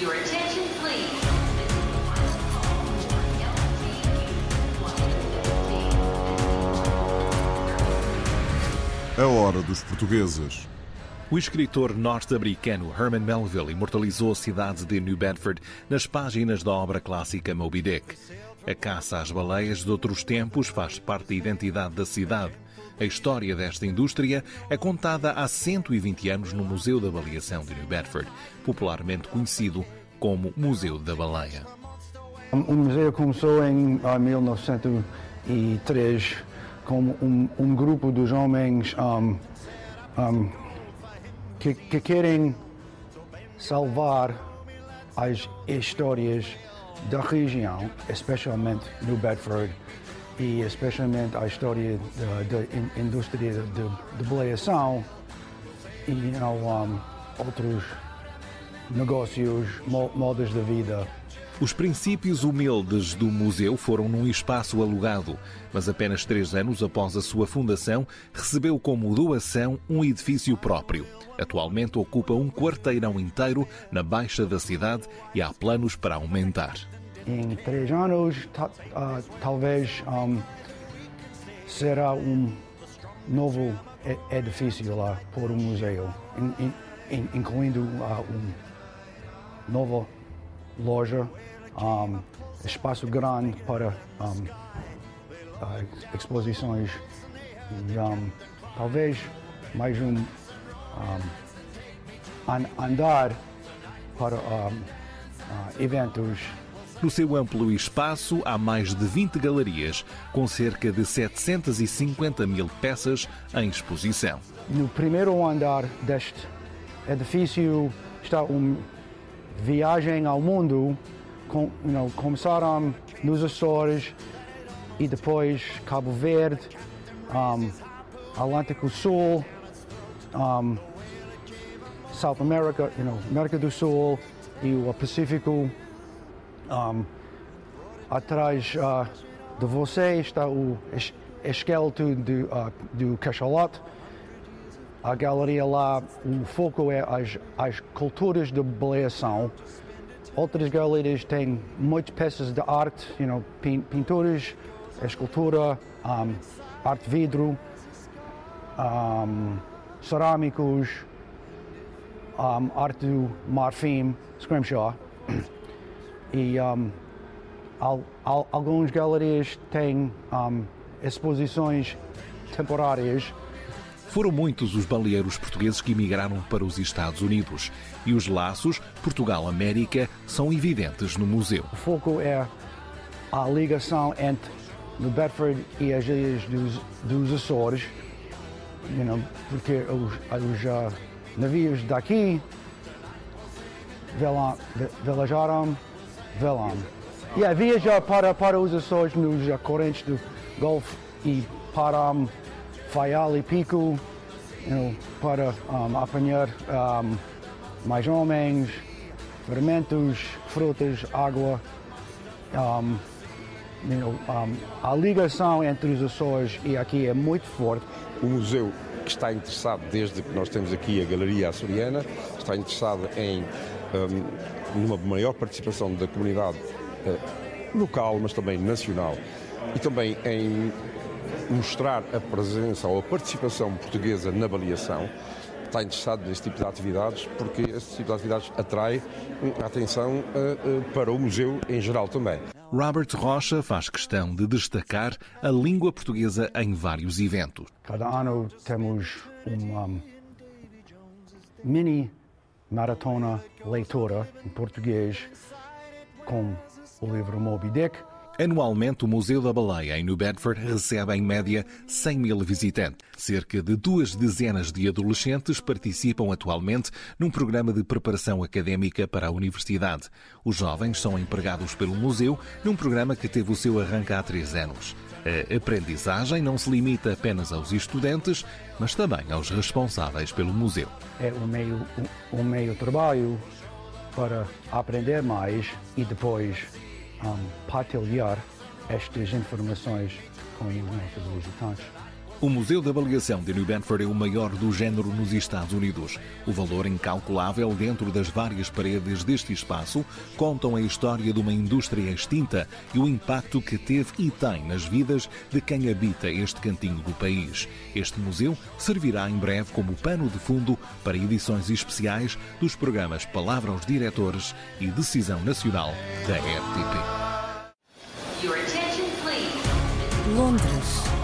Your attention, please. A hora dos portugueses. O escritor norte-americano Herman Melville imortalizou a cidade de New Bedford nas páginas da obra clássica Moby Dick. A caça às baleias de outros tempos faz parte da identidade da cidade. A história desta indústria é contada há 120 anos no Museu da Baleação de New Bedford, popularmente conhecido como Museu da Baleia. O museu começou em ah, 1903 como um, um grupo dos homens um, um, que, que querem salvar as histórias da região, especialmente New Bedford e especialmente a história da, da in- indústria de, baleação e you know, um, outros negócios, mo- modos de vida. Os princípios humildes do museu foram num espaço alugado, mas apenas três anos após a sua fundação, recebeu como doação um edifício próprio. Atualmente ocupa um quarteirão inteiro na baixa da cidade e há planos para aumentar. Em três anos, ta- ah, talvez um, será um novo edifício lá por um museu, in- in- in- incluindo ah, uma nova loja, um, espaço grande para um, ah, exposições e um, talvez mais um, um, an- andar para um, eventos No seu amplo espaço há mais de 20 galerias, com cerca de 750 mil peças em exposição. No primeiro andar deste edifício está uma viagem ao mundo. Com, you know, começaram nos Açores e depois Cabo Verde, um, Atlântico Sul, um, South America, you know, América do Sul e o Pacífico. Um, atrás ah, de você está o es- esqueleto do, ah, do cachalote. A galeria lá, o foco é as, as culturas de baleação. Outras galerias têm muitas peças de arte, you know, pin- pinturas, escultura, um, arte vidro, um, cerâmicos, um, arte do marfim, scrimshaw. E um, al, al, algumas galerias têm um, exposições temporárias. Foram muitos os baleeiros portugueses que emigraram para os Estados Unidos. E os laços Portugal-América são evidentes no museu. O foco é a ligação entre New Bedford e as ilhas dos, dos Açores, you know, porque os, os ah, navios daqui vela- ve- velam. A viajar para, para os Açores nos correntes do Golfo e para um, Faial e Pico, you know, para um, apanhar um, mais homens, fermentos, frutas, água. Um, you know, a ligação entre os Açores e aqui é muito forte. O museu que está interessado, desde que nós temos aqui a Galeria Açoriana, está interessado em numa maior participação da comunidade eh, local, mas também nacional, e também em mostrar a presença ou a participação portuguesa na baleação. Está interessado neste tipo de atividades porque este tipo de atividades atrai a atenção eh, eh, para o museu em geral também. Robert Rocha faz questão de destacar a língua portuguesa em vários eventos. Cada ano temos uma mini maratona leitora em português com o livro Moby Dick. Anualmente, o Museu da Baleia, em New Bedford, recebe em média 100 mil visitantes. Cerca de duas dezenas de adolescentes participam atualmente num programa de preparação académica para a universidade. Os jovens são empregados pelo museu num programa que teve o seu arranque há três anos. A aprendizagem não se limita apenas aos estudantes, mas também aos responsáveis pelo museu. É um meio, um, um meio trabalho para aprender mais e depois um, partilhar estas informações com os visitantes. O Museu da Avaliação de New Bedford é o maior do género nos Estados Unidos. O valor incalculável dentro das várias paredes deste espaço contam a história de uma indústria extinta e o impacto que teve e tem nas vidas de quem habita este cantinho do país. Este museu servirá em breve como pano de fundo para edições especiais dos programas Palavra aos Diretores e Decisão Nacional da RTP. Londres.